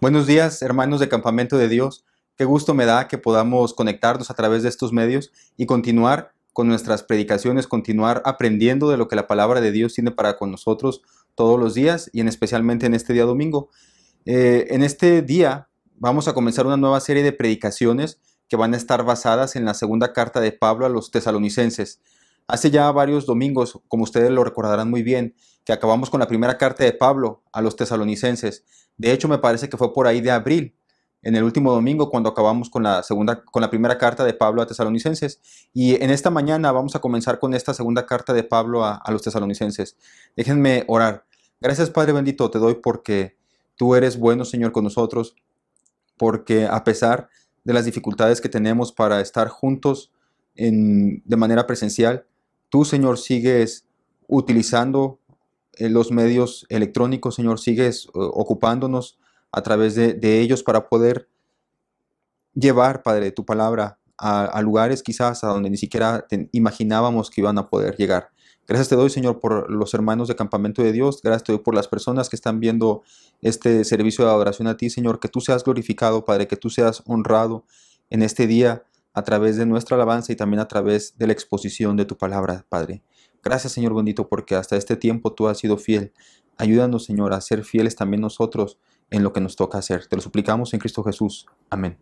Buenos días, hermanos de Campamento de Dios. Qué gusto me da que podamos conectarnos a través de estos medios y continuar con nuestras predicaciones, continuar aprendiendo de lo que la palabra de Dios tiene para con nosotros todos los días y en especialmente en este día domingo. Eh, en este día vamos a comenzar una nueva serie de predicaciones que van a estar basadas en la segunda carta de Pablo a los tesalonicenses. Hace ya varios domingos, como ustedes lo recordarán muy bien, que acabamos con la primera carta de Pablo a los tesalonicenses de hecho, me parece que fue por ahí de abril, en el último domingo, cuando acabamos con la, segunda, con la primera carta de Pablo a tesalonicenses. Y en esta mañana vamos a comenzar con esta segunda carta de Pablo a, los tesalonicenses. Déjenme orar. Gracias, Padre bendito, te doy porque tú eres bueno, Señor, con nosotros, porque a pesar de las dificultades que tenemos para estar juntos en, de manera presencial, tú, Señor, sigues utilizando los medios electrónicos, Señor, sigues eh, ocupándonos a través de, ellos para poder llevar, Padre, tu palabra a, lugares quizás a donde ni siquiera imaginábamos que iban a poder llegar. Gracias te doy, Señor, por los hermanos de Campamento de Dios. Gracias te doy por las personas que están viendo este servicio de adoración a ti, Señor. Que tú seas glorificado, Padre, que tú seas honrado en este día a través de nuestra alabanza y también a través de la exposición de tu palabra, Padre. Gracias Señor bendito porque hasta este tiempo tú has sido fiel. Ayúdanos Señor a ser fieles también nosotros en lo que nos toca hacer. Te lo suplicamos en Cristo Jesús. Amén.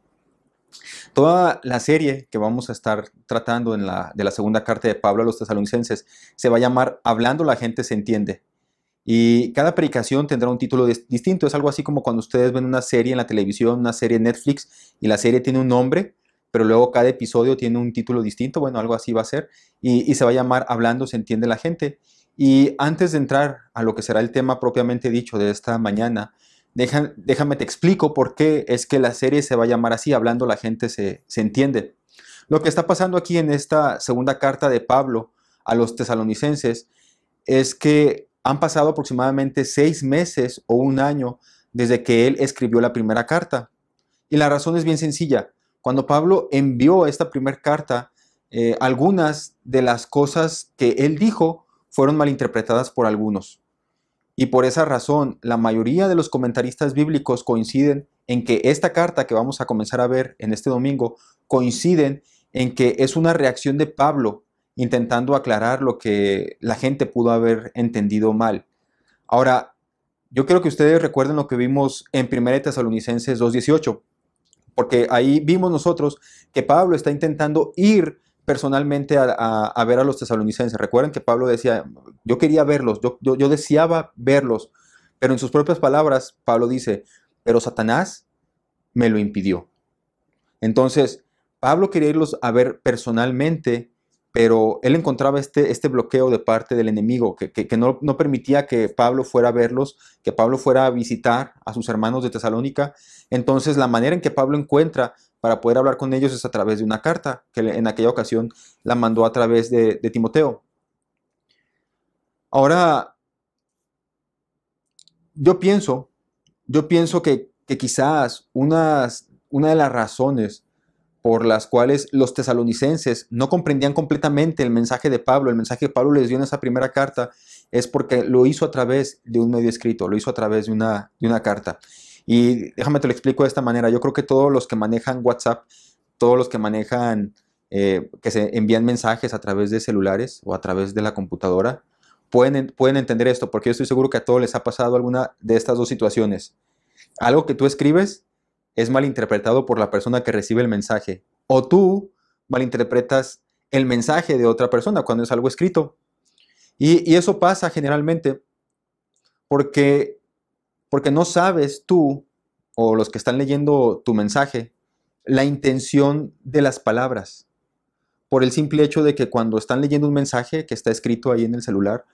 Toda la serie que vamos a estar tratando en la, de la segunda carta de Pablo a los tesalonicenses se va a llamar Hablando la gente se entiende. Y cada predicación tendrá un título distinto. Es algo así como cuando ustedes ven una serie en la televisión, una serie en Netflix, y la serie tiene un nombre, pero luego cada episodio tiene un título distinto, bueno, algo así va a ser, y, se va a llamar Hablando se entiende la gente. Y antes de entrar a lo que será el tema propiamente dicho de esta mañana, déjame te explico por qué es que la serie se va a llamar así, Hablando la gente se, se entiende. Lo que está pasando aquí en esta segunda carta de Pablo a los tesalonicenses es que han pasado aproximadamente seis meses o un año desde que él escribió la primera carta. Y la razón es bien sencilla. Cuando Pablo envió esta primera carta, eh, algunas de las cosas que él dijo fueron malinterpretadas por algunos. Y por esa razón, la mayoría de los comentaristas bíblicos coinciden en que esta carta que vamos a comenzar a ver en este domingo, coinciden en que es una reacción de Pablo intentando aclarar lo que la gente pudo haber entendido mal. Ahora, yo quiero que ustedes recuerden lo que vimos en 1 Tesalonicenses 2.18 porque ahí vimos nosotros que Pablo está intentando ir personalmente a, ver a los tesalonicenses. Recuerden que Pablo decía, yo quería verlos, yo, yo, deseaba verlos, pero en sus propias palabras, Pablo dice, pero Satanás me lo impidió. Entonces, Pablo quería irlos a ver personalmente, pero él encontraba este, este bloqueo de parte del enemigo, que, que, no, no, permitía que Pablo fuera a verlos, que Pablo fuera a visitar a sus hermanos de Tesalónica, entonces, la manera en que Pablo encuentra para poder hablar con ellos es a través de una carta, que en aquella ocasión la mandó a través de, Timoteo. Ahora, yo pienso, yo pienso que, quizás una de las razones por las cuales los tesalonicenses no comprendían completamente el mensaje de Pablo, el mensaje que Pablo les dio en esa primera carta, es porque lo hizo a través de un medio escrito, lo hizo a través de una, de una carta. Y déjame te lo explico de esta manera. Yo creo que todos los que manejan WhatsApp, todos los que manejan, eh, que se envían mensajes a través de celulares o a través de la computadora, pueden, pueden entender esto, porque yo estoy seguro que a todos les ha pasado alguna de estas dos situaciones. Algo que tú escribes es malinterpretado por la persona que recibe el mensaje, o tú malinterpretas el mensaje de otra persona cuando es algo escrito. Y, eso pasa generalmente porque porque no sabes tú o los que están leyendo tu mensaje la intención de las palabras. Por el simple hecho de que cuando están leyendo un mensaje que está escrito ahí en el celular,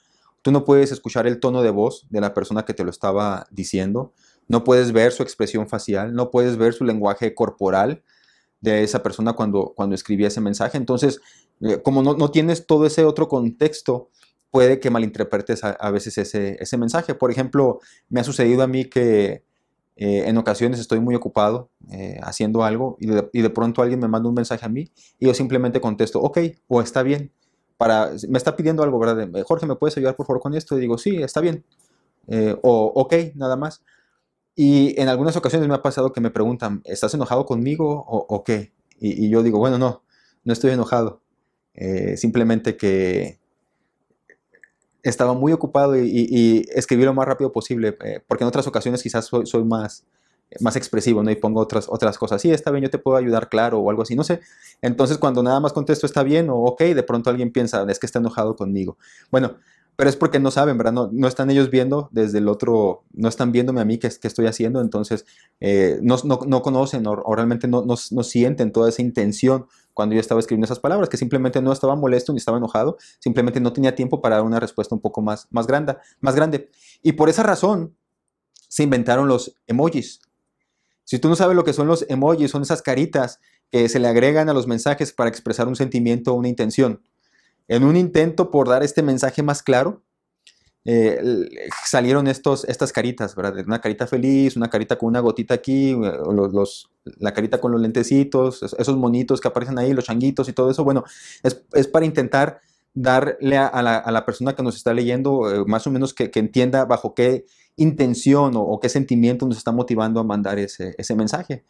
tú no puedes escuchar el tono de voz de la persona que te lo estaba diciendo, no puedes ver su expresión facial, no puedes ver su lenguaje corporal de esa persona cuando, cuando escribía ese mensaje. Entonces, eh, como no, no tienes todo ese otro contexto, puede que malinterpretes a, veces ese, mensaje. Por ejemplo, me ha sucedido a mí que eh, en ocasiones estoy muy ocupado eh, haciendo algo y de, pronto alguien me manda un mensaje a mí y yo simplemente contesto, ok, o está bien. Para, me está pidiendo algo, ¿verdad? Jorge, ¿me puedes ayudar por favor con esto? Y digo, sí, está bien. O ok, nada más. Y en algunas ocasiones me ha pasado que me preguntan, ¿estás enojado conmigo o, qué? Y, yo digo, bueno, no, no estoy enojado. Eh, simplemente que estaba muy ocupado y, escribí lo más rápido posible, eh, porque en otras ocasiones quizás soy, más, más expresivo, ¿no? Y pongo otras, otras cosas. Sí, está bien, yo te puedo ayudar, claro, o algo así, no sé. Entonces, cuando nada más contesto está bien o ok, de pronto alguien piensa, es que está enojado conmigo. Bueno, pero es porque no saben, ¿verdad? No, no, están ellos viendo desde el otro, no están viéndome a mí qué, estoy haciendo, entonces eh, no, no, no, conocen o, realmente no, no, sienten toda esa intención cuando yo estaba escribiendo esas palabras, que simplemente no estaba molesto ni estaba enojado, simplemente no tenía tiempo para dar una respuesta un poco más, más, grande, más grande. Y por esa razón se inventaron los emojis. Si tú no sabes lo que son los emojis, son esas caritas que se le agregan a los mensajes para expresar un sentimiento o una intención. En un intento por dar este mensaje más claro, eh, salieron estos, estas caritas, ¿verdad? Una carita feliz, una carita con una gotita aquí, eh, la carita con los lentecitos, esos monitos que aparecen ahí, los changuitos y todo eso. Bueno, es, para intentar darle a, la, persona que nos está leyendo eh, más o menos que, entienda bajo qué intención o, qué sentimiento nos está motivando a mandar ese, mensaje.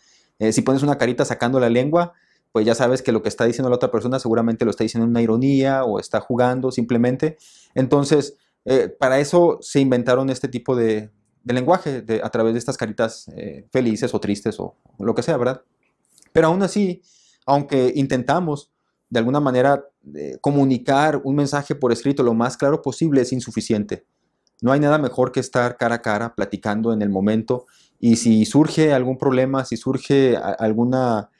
si pones una carita sacando la lengua, pues ya sabes que lo que está diciendo la otra persona seguramente lo está diciendo en una ironía o está jugando simplemente. Entonces, eh, para eso se inventaron este tipo de, lenguaje a través de estas caritas eh, felices o tristes o, lo que sea, ¿verdad? Pero aún así, aunque intentamos de alguna manera eh, comunicar un mensaje por escrito lo más claro posible, es insuficiente. No hay nada mejor que estar cara a cara, platicando en el momento. Y si surge algún problema, si surge alguna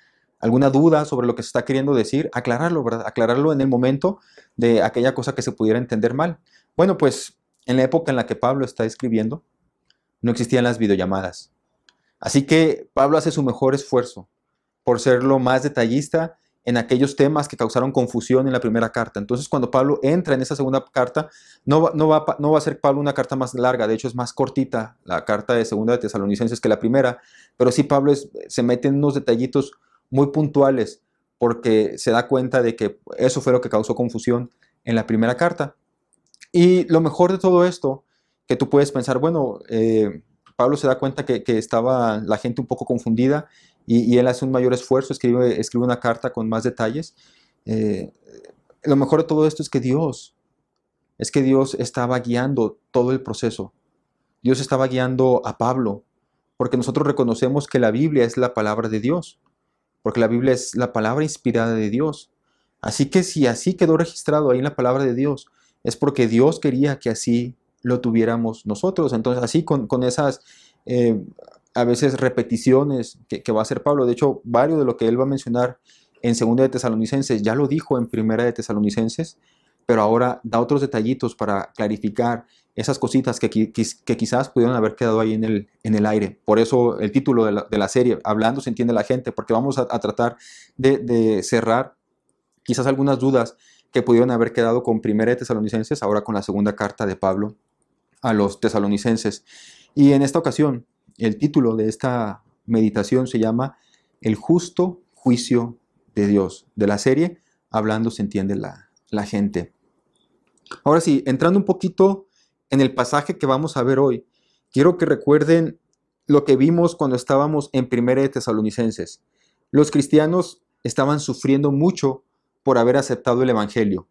alguna duda sobre lo que se está queriendo decir, aclararlo. Aclararlo en el momento de aquella cosa que se pudiera entender mal. Bueno, pues en la época en la que Pablo está escribiendo, no existían las videollamadas. Así que Pablo hace su mejor esfuerzo por ser lo más detallista en aquellos temas que causaron confusión en la primera carta. Entonces, cuando Pablo entra en esa segunda carta, no, no, va, no va a ser Pablo una carta más larga, de hecho es más cortita la carta de segunda de Tesalonicenses que la primera, pero sí Pablo se mete en unos detallitos muy puntuales porque se da cuenta de que eso fue lo que causó confusión en la primera carta. Y lo mejor de todo esto, que tú puedes pensar, bueno, eh, Pablo se da cuenta que, estaba la gente un poco confundida y, él hace un mayor esfuerzo, escribe, escribe una carta con más detalles. Eh, lo mejor de todo esto es que Dios, es que Dios estaba guiando todo el proceso. Dios estaba guiando a Pablo, porque nosotros reconocemos que la Biblia es la palabra de Dios porque la Biblia es la palabra inspirada de Dios. Así que si así quedó registrado ahí en la palabra de Dios, es porque Dios quería que así lo tuviéramos nosotros. Entonces, así con, esas eh, a veces repeticiones que, va a hacer Pablo, de hecho, varios de lo que él va a mencionar en Segunda de Tesalonicenses, ya lo dijo en Primera de Tesalonicenses, pero ahora da otros detallitos para clarificar esas cositas que, que, quizás pudieron haber quedado ahí en el, en el aire. Por eso el título de la, serie, Hablando se entiende la gente, porque vamos a, tratar de, cerrar quizás algunas dudas que pudieron haber quedado con Primera de Tesalonicenses, ahora con la segunda carta de Pablo a los tesalonicenses. Y en esta ocasión, el título de esta meditación se llama El justo juicio de Dios. De la serie, Hablando se entiende la, la gente. Ahora sí, entrando un poquito en el pasaje que vamos a ver hoy, quiero que recuerden lo que vimos cuando estábamos en Primera de Tesalonicenses. Los cristianos estaban sufriendo mucho por haber aceptado el Evangelio.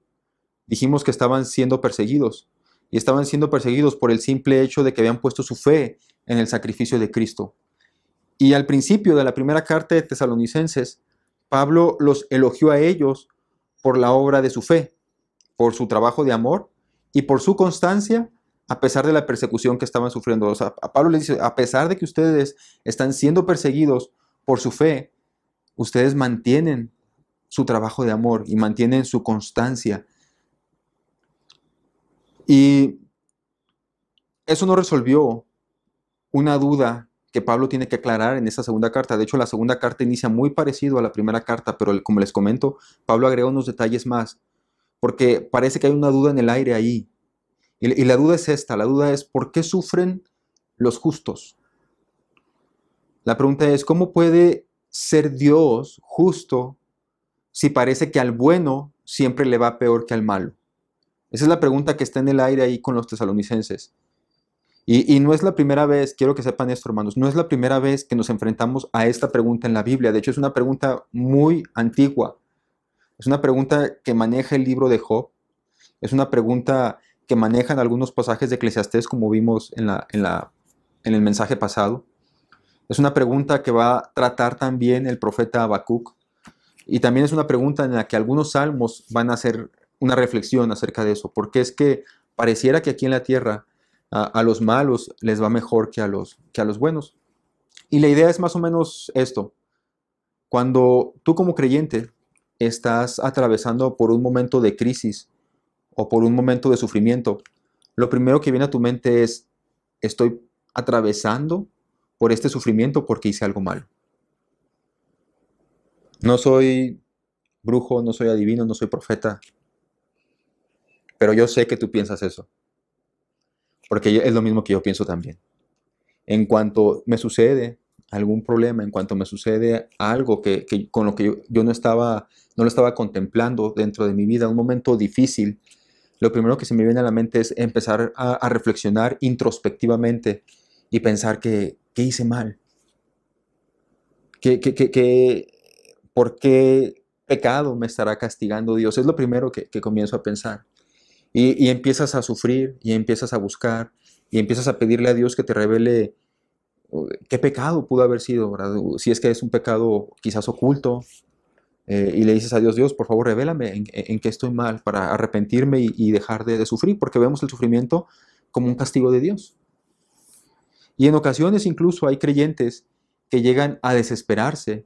Dijimos que estaban siendo perseguidos y estaban siendo perseguidos por el simple hecho de que habían puesto su fe en el sacrificio de Cristo. Y al principio de la primera carta de Tesalonicenses, Pablo los elogió a ellos por la obra de su fe, por su trabajo de amor y por su constancia a pesar de la persecución que estaban sufriendo. A Pablo le dice, a pesar de que ustedes están siendo perseguidos por su fe, ustedes mantienen su trabajo de amor y mantienen su constancia. Y eso no resolvió una duda que Pablo tiene que aclarar en esa segunda carta. De hecho, la segunda carta inicia muy parecido a la primera carta, pero como les comento, Pablo agrega unos detalles más, porque parece que hay una duda en el aire ahí. Y, la duda es esta, la duda es, ¿por qué sufren los justos? La pregunta es, ¿cómo puede ser Dios justo si parece que al bueno siempre le va peor que al malo? Esa es la pregunta que está en el aire ahí con los tesalonicenses. Y, no es la primera vez, quiero que sepan esto, hermanos, no es la primera vez que nos enfrentamos a esta pregunta en la Biblia. De hecho, es una pregunta muy antigua. Es una pregunta que maneja el libro de Job. Es una pregunta que manejan algunos pasajes de Eclesiastés, como vimos en, la, en, la, en el mensaje pasado. Es una pregunta que va a tratar también el profeta Habacuc. Y también es una pregunta en la que algunos salmos van a hacer una reflexión acerca de eso, porque es que pareciera que aquí en la tierra a, los malos les va mejor que a, los, que a los buenos. Y la idea es más o menos esto. Cuando tú como creyente estás atravesando por un momento de crisis o por un momento de sufrimiento, lo primero que viene a tu mente es, estoy atravesando por este sufrimiento porque hice algo mal. No soy brujo, no soy adivino, no soy profeta, pero yo sé que tú piensas eso porque es lo mismo que yo pienso también. En cuanto me sucede algún problema, en cuanto me sucede algo que, con lo que yo, no, estaba, no lo estaba contemplando dentro de mi vida, un momento difícil, lo primero que se me viene a la mente es empezar a, reflexionar introspectivamente y pensar que, ¿qué hice mal? ¿Qué, qué, por qué pecado me estará castigando Dios? Es lo primero que comienzo a pensar. Y, empiezas a sufrir y empiezas a buscar y empiezas a pedirle a Dios que te revele uh, qué pecado pudo haber sido, si es que es un pecado quizás oculto. Eh, y le dices a Dios, Dios, por favor, revélame en, qué estoy mal para arrepentirme y, dejar de, sufrir, porque vemos el sufrimiento como un castigo de Dios. Y en ocasiones incluso hay creyentes que llegan a desesperarse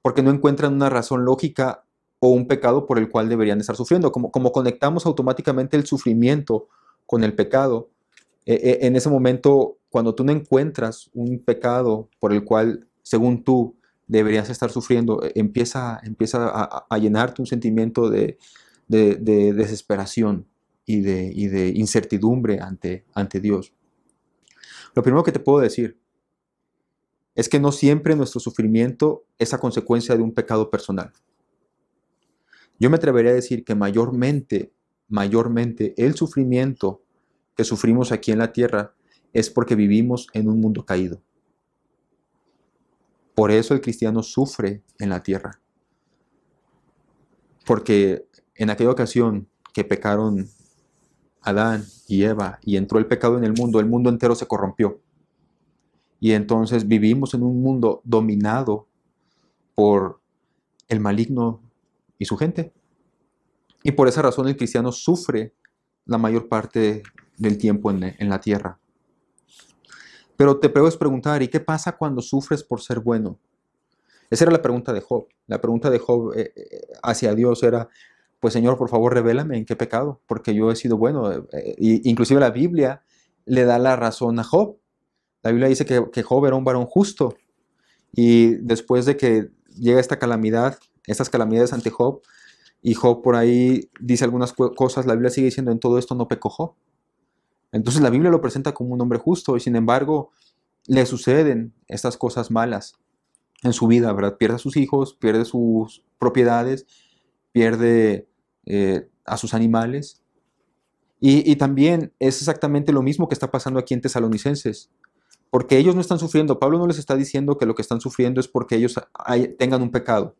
porque no encuentran una razón lógica o un pecado por el cual deberían estar sufriendo. Como, como conectamos automáticamente el sufrimiento con el pecado, e, e, en ese momento, cuando tú no encuentras un pecado por el cual, según tú, deberías estar sufriendo, e, empieza, empieza a, llenarte un sentimiento de, desesperación y de, y de incertidumbre ante, ante Dios. Lo primero que te puedo decir es que no siempre nuestro sufrimiento es a consecuencia de un pecado personal. Yo me atrevería a decir que mayormente, mayormente el sufrimiento que sufrimos aquí en la tierra es porque vivimos en un mundo caído. Por eso el cristiano sufre en la tierra. Porque en aquella ocasión que pecaron Adán y Eva y entró el pecado en el mundo, el mundo entero se corrompió. Y entonces vivimos en un mundo dominado por el maligno y su gente. Y por esa razón el cristiano sufre la mayor parte del tiempo en, la tierra. Pero te puedes preguntar, ¿y qué pasa cuando sufres por ser bueno? Esa era la pregunta de Job. La pregunta de Job eh, eh, hacia Dios era, pues Señor, por favor, revélame en qué pecado, porque yo he sido bueno. Eh, inclusive la Biblia le da la razón a Job. La Biblia dice que, que Job era un varón justo. Y después de que llega esta calamidad, estas calamidades ante Job, y Job por ahí dice algunas cosas, la Biblia sigue diciendo, en todo esto no pecó Job. Entonces la Biblia lo presenta como un hombre justo y sin embargo le suceden estas cosas malas en su vida, ¿verdad? Pierde a sus hijos, pierde sus propiedades, pierde eh, a sus animales. Y, también es exactamente lo mismo que está pasando aquí en Tesalonicenses, porque ellos no están sufriendo. Pablo no les está diciendo que lo que están sufriendo es porque ellos tengan un pecado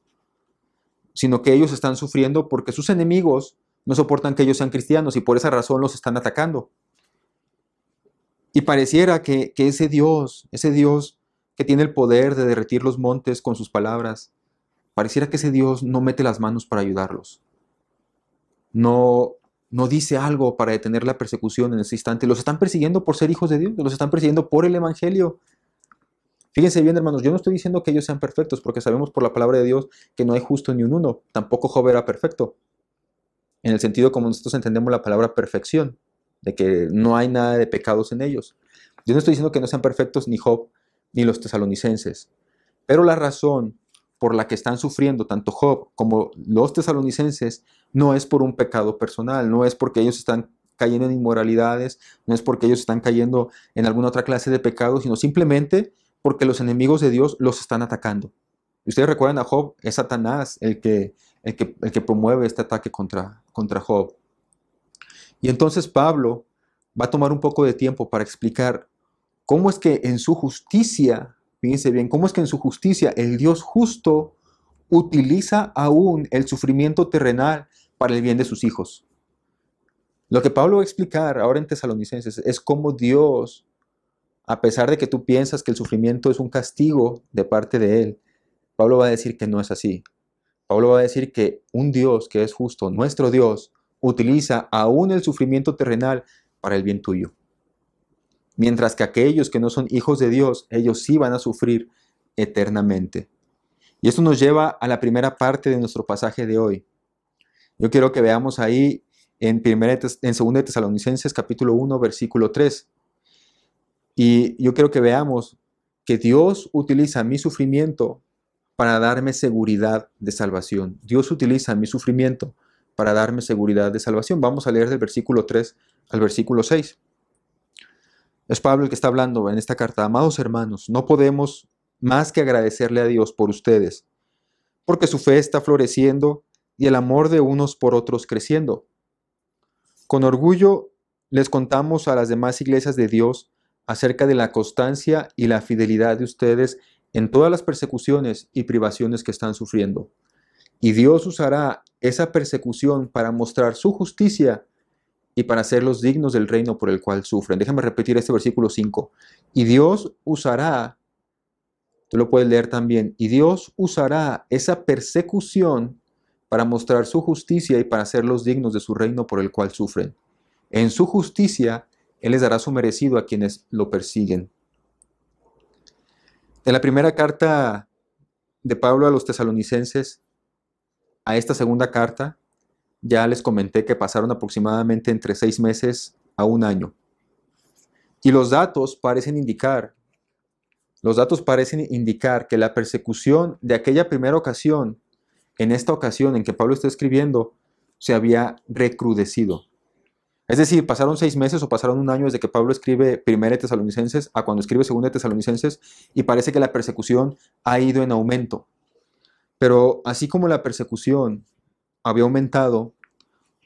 sino que ellos están sufriendo porque sus enemigos no soportan que ellos sean cristianos y por esa razón los están atacando. Y pareciera que, ese Dios, ese Dios que tiene el poder de derretir los montes con sus palabras, pareciera que ese Dios no mete las manos para ayudarlos. No, no dice algo para detener la persecución en ese instante. Los están persiguiendo por ser hijos de Dios, los están persiguiendo por el Evangelio. Fíjense bien, hermanos, yo no estoy diciendo que ellos sean perfectos, porque sabemos por la palabra de Dios que no hay justo ni un uno. Tampoco Job era perfecto. En el sentido como nosotros entendemos la palabra perfección, de que no hay nada de pecados en ellos. Yo no estoy diciendo que no sean perfectos ni Job ni los tesalonicenses. Pero la razón por la que están sufriendo tanto Job como los tesalonicenses no es por un pecado personal, no es porque ellos están cayendo en inmoralidades, no es porque ellos están cayendo en alguna otra clase de pecado, sino simplemente porque los enemigos de Dios los están atacando. Y ustedes recuerdan a Job, es Satanás el que, el que, promueve este ataque contra, contra Job. Y entonces Pablo va a tomar un poco de tiempo para explicar cómo es que en su justicia, fíjense bien, cómo es que en su justicia el Dios justo utiliza aún el sufrimiento terrenal para el bien de sus hijos. Lo que Pablo va a explicar ahora en Tesalonicenses es cómo Dios, a pesar de que tú piensas que el sufrimiento es un castigo de parte de Él, Pablo va a decir que no es así. Pablo va a decir que un Dios que es justo, nuestro Dios, utiliza aún el sufrimiento terrenal para el bien tuyo. Mientras que aquellos que no son hijos de Dios, ellos sí van a sufrir eternamente. Y esto nos lleva a la primera parte de nuestro pasaje de hoy. Yo quiero que veamos ahí en, en 2 de Tesalonicenses capítulo 1, versículo 3. Y yo quiero que veamos que Dios utiliza mi sufrimiento para darme seguridad de salvación. Dios utiliza mi sufrimiento para darme seguridad de salvación. Vamos a leer del versículo 3 al versículo 6. Es Pablo el que está hablando en esta carta. Amados hermanos, no podemos más que agradecerle a Dios por ustedes, porque su fe está floreciendo y el amor de unos por otros creciendo. Con orgullo les contamos a las demás iglesias de Dios acerca de la constancia y la fidelidad de ustedes en todas las persecuciones y privaciones que están sufriendo. Y Dios usará esa persecución para mostrar su justicia y para hacerlos dignos del reino por el cual sufren. Déjame repetir este versículo 5. Y Dios usará, tú lo puedes leer también, y Dios usará esa persecución para mostrar su justicia y para hacerlos dignos de su reino por el cual sufren. En su justicia, Él les dará su merecido a quienes lo persiguen. En la primera carta de Pablo a los tesalonicenses, a esta segunda carta, ya les comenté que pasaron aproximadamente entre seis meses a un año. Y los datos parecen indicar, los datos parecen indicar que la persecución de aquella primera ocasión en esta ocasión en que Pablo está escribiendo, se había recrudecido. Es decir, pasaron seis meses o pasaron un año desde que Pablo escribe Primera Tesalonicenses a cuando escribe Segunda Tesalonicenses y parece que la persecución ha ido en aumento. Pero así como la persecución había aumentado,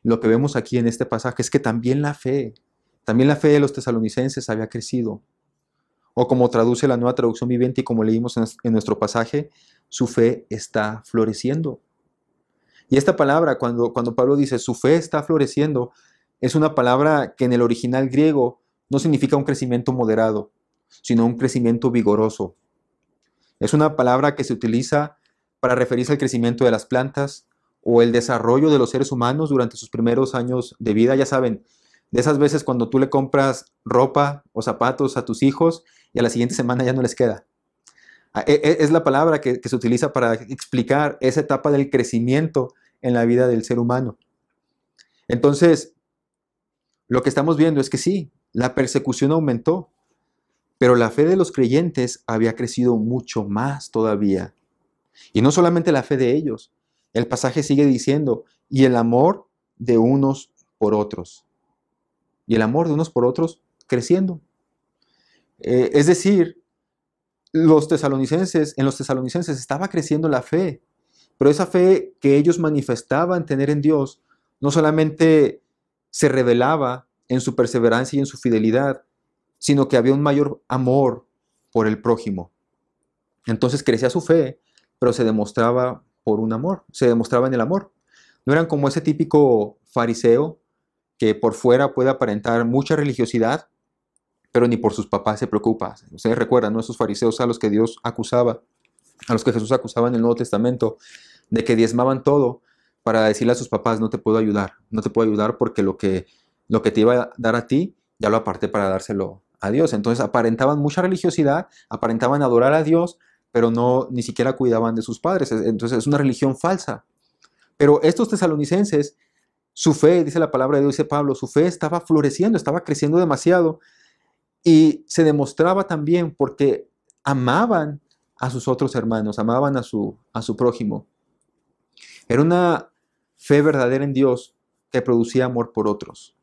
lo que vemos aquí en este pasaje es que también la fe, también la fe de los tesalonicenses había crecido. O como traduce la nueva traducción viviente y como leímos en nuestro pasaje, su fe está floreciendo. Y esta palabra, cuando, cuando Pablo dice su fe está floreciendo, es una palabra que en el original griego no significa un crecimiento moderado, sino un crecimiento vigoroso. Es una palabra que se utiliza para referirse al crecimiento de las plantas o el desarrollo de los seres humanos durante sus primeros años de vida. Ya saben, de esas veces cuando tú le compras ropa o zapatos a tus hijos y a la siguiente semana ya no les queda. Ah, e, e, es la palabra que, se utiliza para explicar esa etapa del crecimiento en la vida del ser humano. Entonces, lo que estamos viendo es que sí, la persecución aumentó, pero la fe de los creyentes había crecido mucho más todavía. Y no solamente la fe de ellos, el pasaje sigue diciendo, y el amor de unos por otros. Y el amor de unos por otros creciendo. Eh, es decir, los tesalonicenses, en los tesalonicenses estaba creciendo la fe, pero esa fe que ellos manifestaban tener en Dios no solamente se revelaba en su perseverancia y en su fidelidad, sino que había un mayor amor por el prójimo. Entonces crecía su fe, pero se demostraba por un amor, se demostraba en el amor. No eran como ese típico fariseo que por fuera puede aparentar mucha religiosidad, pero ni por sus papás se preocupa. Ustedes recuerdan, ¿no? Esos fariseos a los que Dios acusaba, a los que Jesús acusaba en el Nuevo Testamento, de que diezmaban todo para decirle a sus papás, no te puedo ayudar, no te puedo ayudar porque lo que, lo que te iba a dar a ti, ya lo aparté para dárselo a Dios. Entonces aparentaban mucha religiosidad, aparentaban adorar a Dios, pero no ni siquiera cuidaban de sus padres. Entonces es una religión falsa. Pero estos tesalonicenses, su fe, dice la palabra de Dios, dice Pablo, su fe estaba floreciendo, estaba creciendo demasiado y se demostraba también porque amaban a sus otros hermanos, amaban a su, a su prójimo. Era una fe verdadera en Dios que producía amor por otros.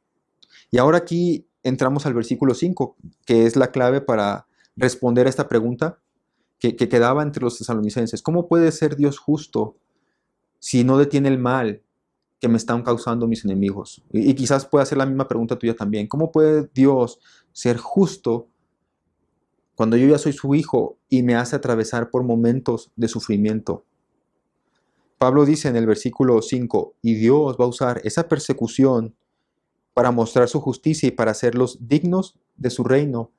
Y ahora aquí entramos al versículo 5, que es la clave para responder a esta pregunta que, que quedaba entre los tesalonicenses. ¿Cómo puede ser Dios justo si no detiene el mal que me están causando mis enemigos? Y, y quizás pueda hacer la misma pregunta tuya también. ¿Cómo puede Dios ser justo cuando yo ya soy su hijo y me hace atravesar por momentos de sufrimiento? Pablo dice en el versículo 5, y Dios va a usar esa persecución para mostrar su justicia y para hacerlos dignos de su reino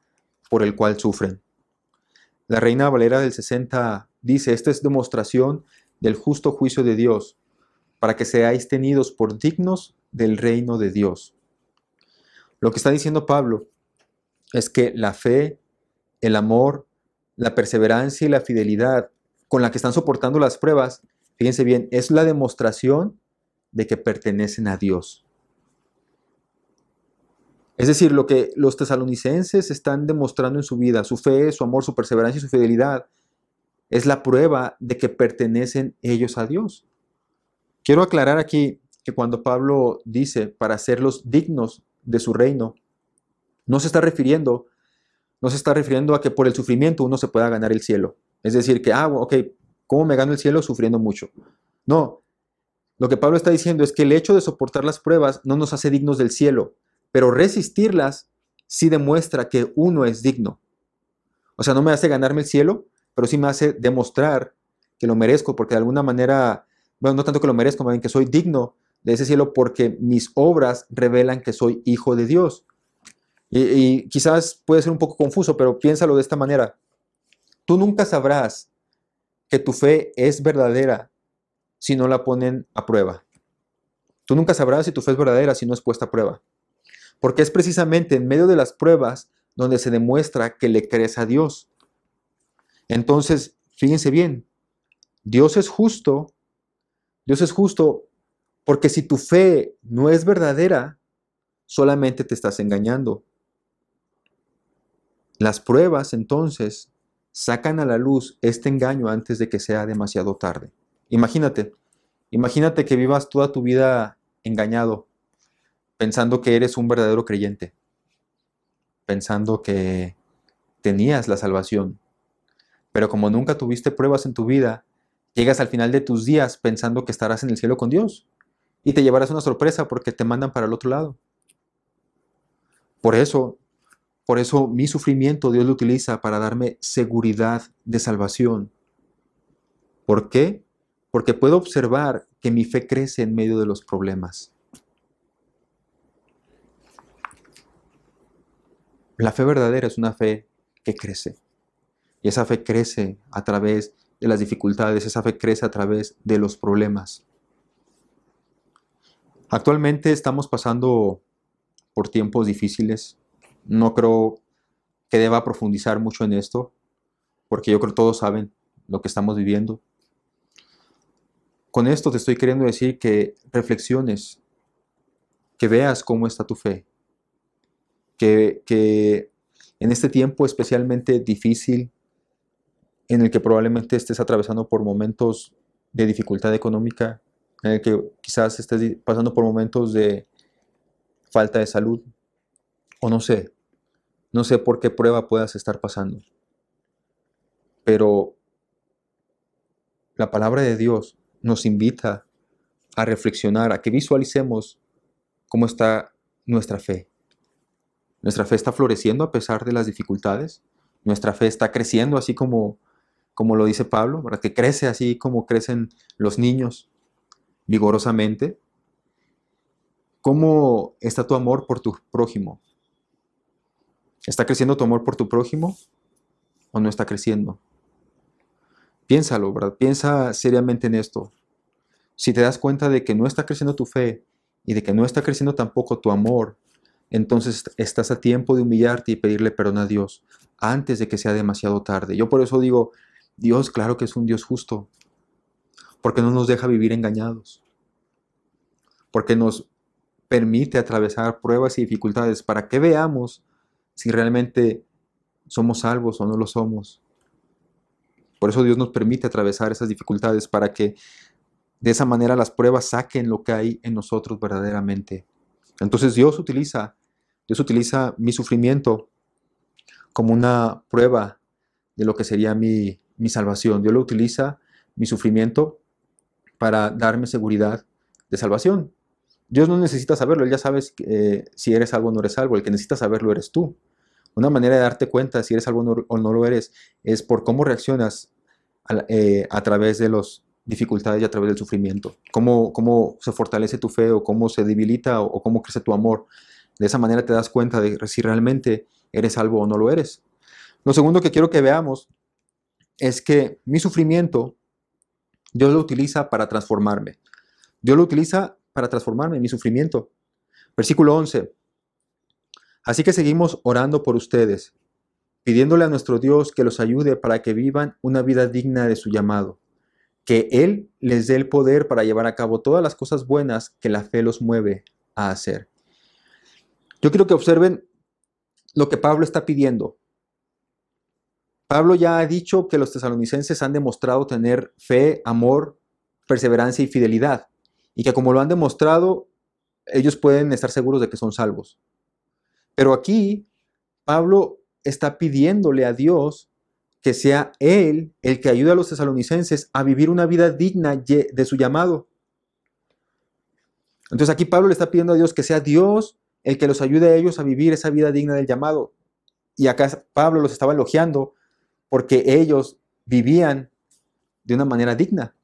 por el cual sufren. La Reina Valera del 60 dice, esta es demostración del justo juicio de Dios, para que seáis tenidos por dignos del reino de Dios. Lo que está diciendo Pablo es que la fe, el amor, la perseverancia y la fidelidad con la que están soportando las pruebas Fíjense bien, es la demostración de que pertenecen a Dios. Es decir, lo que los tesalonicenses están demostrando en su vida, su fe, su amor, su perseverancia y su fidelidad, es la prueba de que pertenecen ellos a Dios. Quiero aclarar aquí que cuando Pablo dice para hacerlos dignos de su reino, no se está refiriendo, no se está refiriendo a que por el sufrimiento uno se pueda ganar el cielo. Es decir, que, ah, ok, ¿Cómo me gano el cielo sufriendo mucho? No. Lo que Pablo está diciendo es que el hecho de soportar las pruebas no nos hace dignos del cielo, pero resistirlas sí demuestra que uno es digno. O sea, no me hace ganarme el cielo, pero sí me hace demostrar que lo merezco, porque de alguna manera, bueno, no tanto que lo merezco, más bien que soy digno de ese cielo porque mis obras revelan que soy hijo de Dios. Y, y, quizás puede ser un poco confuso, pero piénsalo de esta manera. Tú nunca sabrás que tu fe es verdadera si no la ponen a prueba. Tú nunca sabrás si tu fe es verdadera si no es puesta a prueba. Porque es precisamente en medio de las pruebas donde se demuestra que le crees a Dios. Entonces, fíjense bien, Dios es justo, Dios es justo porque si tu fe no es verdadera, solamente te estás engañando. Las pruebas entonces sacan a la luz este engaño antes de que sea demasiado tarde. Imagínate, imagínate que vivas toda tu vida engañado, pensando que eres un verdadero creyente, pensando que tenías la salvación, pero como nunca tuviste pruebas en tu vida, llegas al final de tus días pensando que estarás en el cielo con Dios y te llevarás una sorpresa porque te mandan para el otro lado. Por eso por eso mi sufrimiento Dios lo utiliza para darme seguridad de salvación. ¿Por qué? Porque puedo observar que mi fe crece en medio de los problemas. La fe verdadera es una fe que crece. Y esa fe crece a través de las dificultades, esa fe crece a través de los problemas. Actualmente estamos pasando por tiempos difíciles, no creo que deba profundizar mucho en esto, porque yo creo que todos saben lo que estamos viviendo. Con esto te estoy queriendo decir que reflexiones, que veas cómo está tu fe, que, en este tiempo especialmente difícil, en el que probablemente estés atravesando por momentos de dificultad económica, en el que quizás estés pasando por momentos de falta de salud, o no sé, no sé por qué prueba puedas estar pasando, pero la palabra de Dios nos invita a reflexionar, a que visualicemos cómo está nuestra fe. Nuestra fe está floreciendo a pesar de las dificultades. Nuestra fe está creciendo así como, como lo dice Pablo, para que crece así como crecen los niños vigorosamente. ¿Cómo está tu amor por tu prójimo? ¿Está creciendo tu amor por tu prójimo o no está creciendo? Piénsalo, ¿verdad? Piensa seriamente en esto. Si te das cuenta de que no está creciendo tu fe y de que no está creciendo tampoco tu amor, entonces estás a tiempo de humillarte y pedirle perdón a Dios antes de que sea demasiado tarde. Yo por eso digo, Dios claro que es un Dios justo, porque no nos deja vivir engañados, porque nos permite atravesar pruebas y dificultades para que veamos si realmente somos salvos o no lo somos. Por eso Dios nos permite atravesar esas dificultades para que de esa manera las pruebas saquen lo que hay en nosotros verdaderamente. Entonces Dios utiliza, Dios utiliza mi sufrimiento como una prueba de lo que sería mi, mi salvación. Dios lo utiliza, mi sufrimiento, para darme seguridad de salvación. Dios no necesita saberlo, Él ya sabes eh, si eres salvo o no eres salvo, el que necesita saberlo eres tú. Una manera de darte cuenta si eres salvo o no lo eres es por cómo reaccionas a, eh, través de las dificultades y a través del sufrimiento, cómo, cómo se fortalece tu fe o cómo se debilita o, cómo crece tu amor. De esa manera te das cuenta de si realmente eres salvo o no lo eres. Lo segundo que quiero que veamos es que mi sufrimiento Dios lo utiliza para transformarme. Dios lo utiliza para transformarme, mi sufrimiento. Versículo 11. Así que seguimos orando por ustedes, pidiéndole a nuestro Dios que los ayude para que vivan una vida digna de su llamado, que Él les dé el poder para llevar a cabo todas las cosas buenas que la fe los mueve a hacer. Yo quiero que observen lo que Pablo está pidiendo. Pablo ya ha dicho que los tesalonicenses han demostrado tener fe, amor, perseverancia y fidelidad, y que como lo han demostrado, ellos pueden estar seguros de que son salvos. Pero aquí Pablo está pidiéndole a Dios que sea Él el que ayude a los tesalonicenses a vivir una vida digna de su llamado. Entonces aquí Pablo le está pidiendo a Dios que sea Dios el que los ayude a ellos a vivir esa vida digna del llamado. Y acá Pablo los estaba elogiando porque ellos vivían de una manera digna.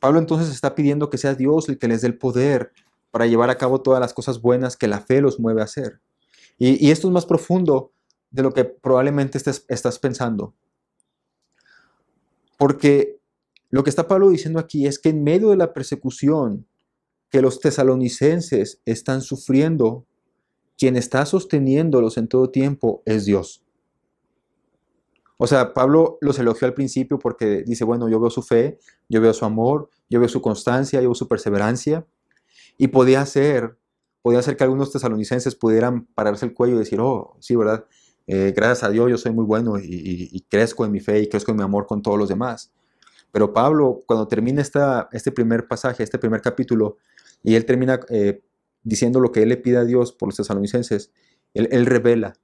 Pablo entonces está pidiendo que sea Dios el que les dé el poder para llevar a cabo todas las cosas buenas que la fe los mueve a hacer. Y, esto es más profundo de lo que probablemente estás pensando. Porque lo que está Pablo diciendo aquí es que en medio de la persecución que los tesalonicenses están sufriendo, quien está sosteniéndolos en todo tiempo es Dios. O sea, Pablo los elogió al principio porque dice, bueno, yo veo su fe, yo veo su amor, yo veo su constancia, yo veo su perseverancia. Y podía ser, podía ser que algunos tesalonicenses pudieran pararse el cuello y decir, oh, sí, ¿verdad? Eh, gracias a Dios yo soy muy bueno y, crezco en mi fe y crezco en mi amor con todos los demás. Pero Pablo, cuando termina esta, este primer pasaje, este primer capítulo, y él termina eh, diciendo lo que él le pide a Dios por los tesalonicenses, él, revela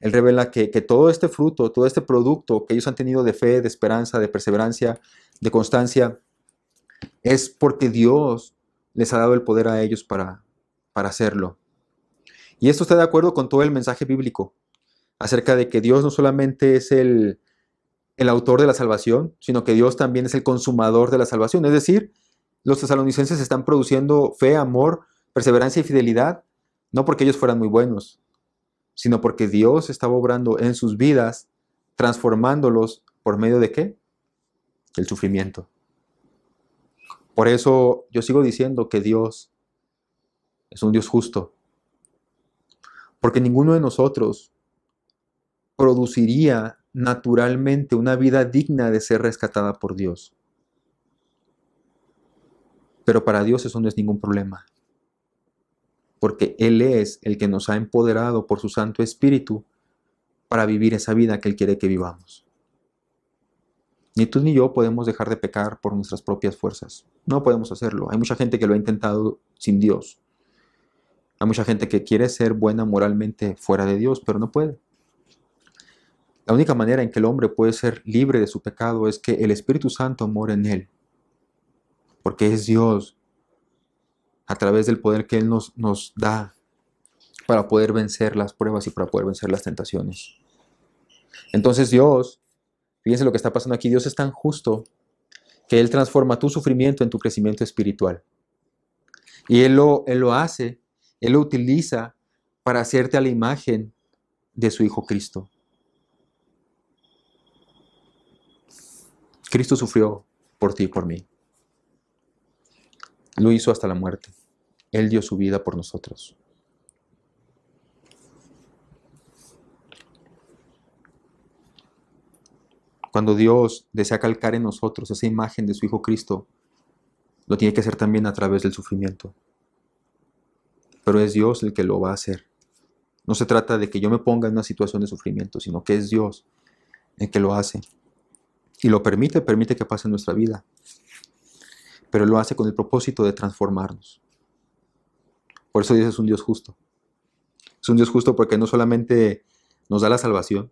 él revela que, todo este fruto, todo este producto que ellos han tenido de fe, de esperanza, de perseverancia, de constancia, es porque Dios les ha dado el poder a ellos para, para hacerlo. Y esto está de acuerdo con todo el mensaje bíblico acerca de que Dios no solamente es el, el autor de la salvación, sino que Dios también es el consumador de la salvación. Es decir, los tesalonicenses están produciendo fe, amor, perseverancia y fidelidad, no porque ellos fueran muy buenos, sino porque Dios estaba obrando en sus vidas, transformándolos por medio de qué? El sufrimiento. Por eso yo sigo diciendo que Dios es un Dios justo, porque ninguno de nosotros produciría naturalmente una vida digna de ser rescatada por Dios. Pero para Dios eso no es ningún problema porque Él es el que nos ha empoderado por su Santo Espíritu para vivir esa vida que Él quiere que vivamos. Ni tú ni yo podemos dejar de pecar por nuestras propias fuerzas. No podemos hacerlo. Hay mucha gente que lo ha intentado sin Dios. Hay mucha gente que quiere ser buena moralmente fuera de Dios, pero no puede. La única manera en que el hombre puede ser libre de su pecado es que el Espíritu Santo mora en él. Porque es Dios a través del poder que Él nos, nos da para poder vencer las pruebas y para poder vencer las tentaciones. Entonces Dios, fíjense lo que está pasando aquí, Dios es tan justo que Él transforma tu sufrimiento en tu crecimiento espiritual. Y Él lo, él lo hace, Él lo utiliza para hacerte a la imagen de su Hijo Cristo. Cristo sufrió por ti y por mí. Lo hizo hasta la muerte. Él dio su vida por nosotros. Cuando Dios desea calcar en nosotros esa imagen de su Hijo Cristo, lo tiene que hacer también a través del sufrimiento. Pero es Dios el que lo va a hacer. No se trata de que yo me ponga en una situación de sufrimiento, sino que es Dios el que lo hace. Y lo permite, permite que pase en nuestra vida. Pero lo hace con el propósito de transformarnos. Por eso Dios es un Dios justo. Es un Dios justo porque no solamente nos da la salvación,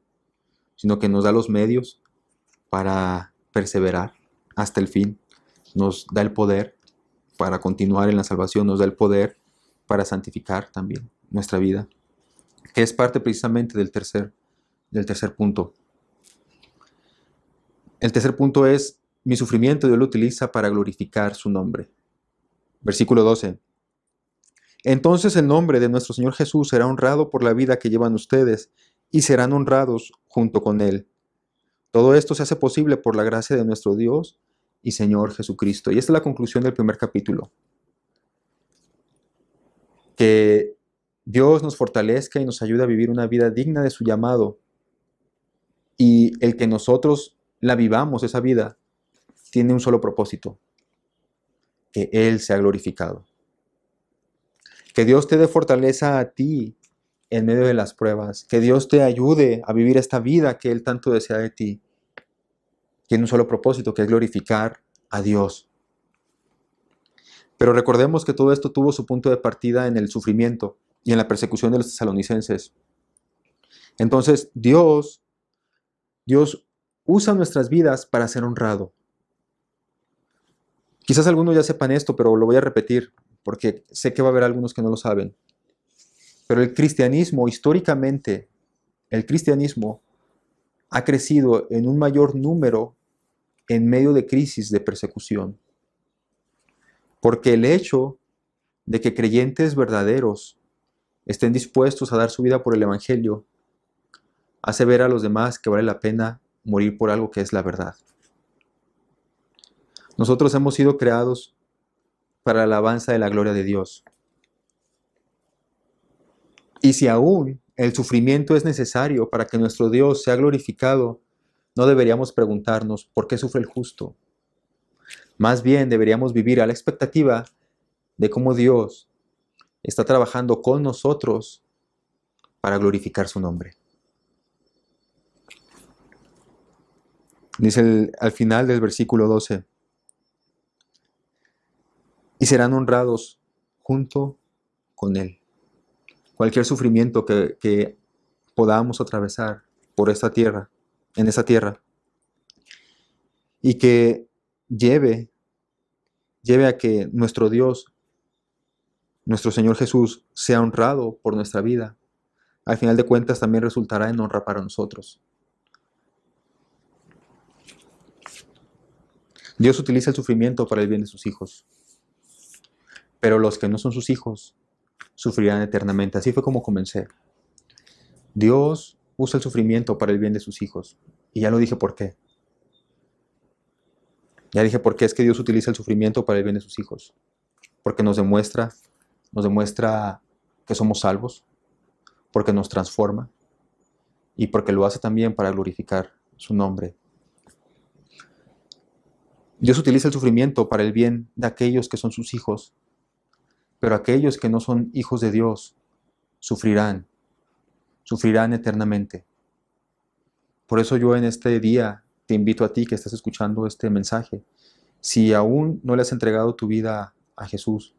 sino que nos da los medios para perseverar hasta el fin. Nos da el poder para continuar en la salvación, nos da el poder para santificar también nuestra vida, que es parte precisamente del tercer, del tercer punto. El tercer punto es, mi sufrimiento Dios lo utiliza para glorificar su nombre. Versículo 12. Entonces el nombre de nuestro Señor Jesús será honrado por la vida que llevan ustedes y serán honrados junto con Él. Todo esto se hace posible por la gracia de nuestro Dios y Señor Jesucristo. Y esta es la conclusión del primer capítulo. Que Dios nos fortalezca y nos ayude a vivir una vida digna de su llamado. Y el que nosotros la vivamos, esa vida, tiene un solo propósito, que Él sea glorificado. Que Dios te dé fortaleza a ti en medio de las pruebas. Que Dios te ayude a vivir esta vida que Él tanto desea de ti. Tiene un solo propósito, que es glorificar a Dios. Pero recordemos que todo esto tuvo su punto de partida en el sufrimiento y en la persecución de los tesalonicenses. Entonces, Dios, Dios usa nuestras vidas para ser honrado. Quizás algunos ya sepan esto, pero lo voy a repetir, porque sé que va a haber algunos que no lo saben. Pero el cristianismo, históricamente, el cristianismo ha crecido en un mayor número en medio de crisis de persecución. Porque el hecho de que creyentes verdaderos estén dispuestos a dar su vida por el Evangelio hace ver a los demás que vale la pena morir por algo que es la verdad. Nosotros hemos sido creados para la alabanza de la gloria de Dios. Y si aún el sufrimiento es necesario para que nuestro Dios sea glorificado, no deberíamos preguntarnos por qué sufre el justo. Más bien deberíamos vivir a la expectativa de cómo Dios está trabajando con nosotros para glorificar su nombre. Dice al final del versículo 12, y serán honrados junto con Él. Cualquier sufrimiento que, podamos atravesar por esta tierra, en esa tierra, y que lleve, lleve a que nuestro Dios, nuestro Señor Jesús, sea honrado por nuestra vida, al final de cuentas también resultará en honra para nosotros. Dios utiliza el sufrimiento para el bien de sus hijos pero los que no son sus hijos sufrirán eternamente. Así fue como comencé. Dios usa el sufrimiento para el bien de sus hijos. Y ya lo dije por qué. Ya dije por qué es que Dios utiliza el sufrimiento para el bien de sus hijos. Porque nos demuestra, nos demuestra que somos salvos, porque nos transforma y porque lo hace también para glorificar su nombre. Dios utiliza el sufrimiento para el bien de aquellos que son sus hijos pero aquellos que no son hijos de Dios sufrirán, sufrirán eternamente. Por eso yo en este día te invito a ti que estás escuchando este mensaje. Si aún no le has entregado tu vida a Jesús,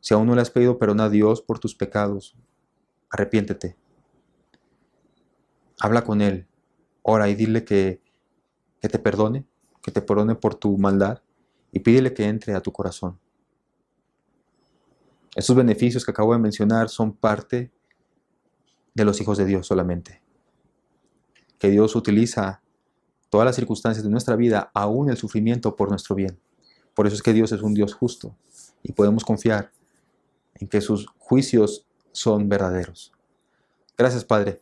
si aún no le has pedido perdón a Dios por tus pecados, arrepiéntete. Habla con Él, ora y dile que, que te perdone, que te perdone por tu maldad y pídele que entre a tu corazón. Estos beneficios que acabo de mencionar son parte de los hijos de Dios solamente. Que Dios utiliza todas las circunstancias de nuestra vida, aún el sufrimiento, por nuestro bien. Por eso es que Dios es un Dios justo y podemos confiar en que sus juicios son verdaderos. Gracias, Padre.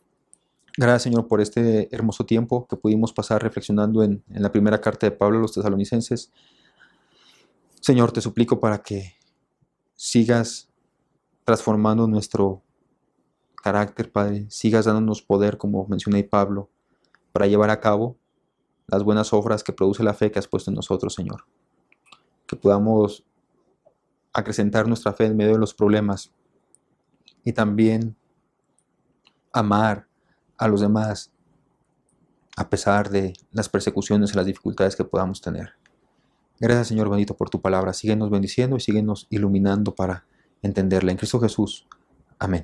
Gracias, Señor, por este hermoso tiempo que pudimos pasar reflexionando en, en la primera carta de Pablo a los tesalonicenses. Señor, te suplico para que sigas transformando nuestro carácter, Padre. Sigas dándonos poder, como mencioné Pablo, para llevar a cabo las buenas obras que produce la fe que has puesto en nosotros, Señor. Que podamos acrecentar nuestra fe en medio de los problemas y también amar a los demás a pesar de las persecuciones y las dificultades que podamos tener. Gracias Señor bendito por tu palabra. Síguenos bendiciendo y síguenos iluminando para entenderla. En Cristo Jesús. Amén.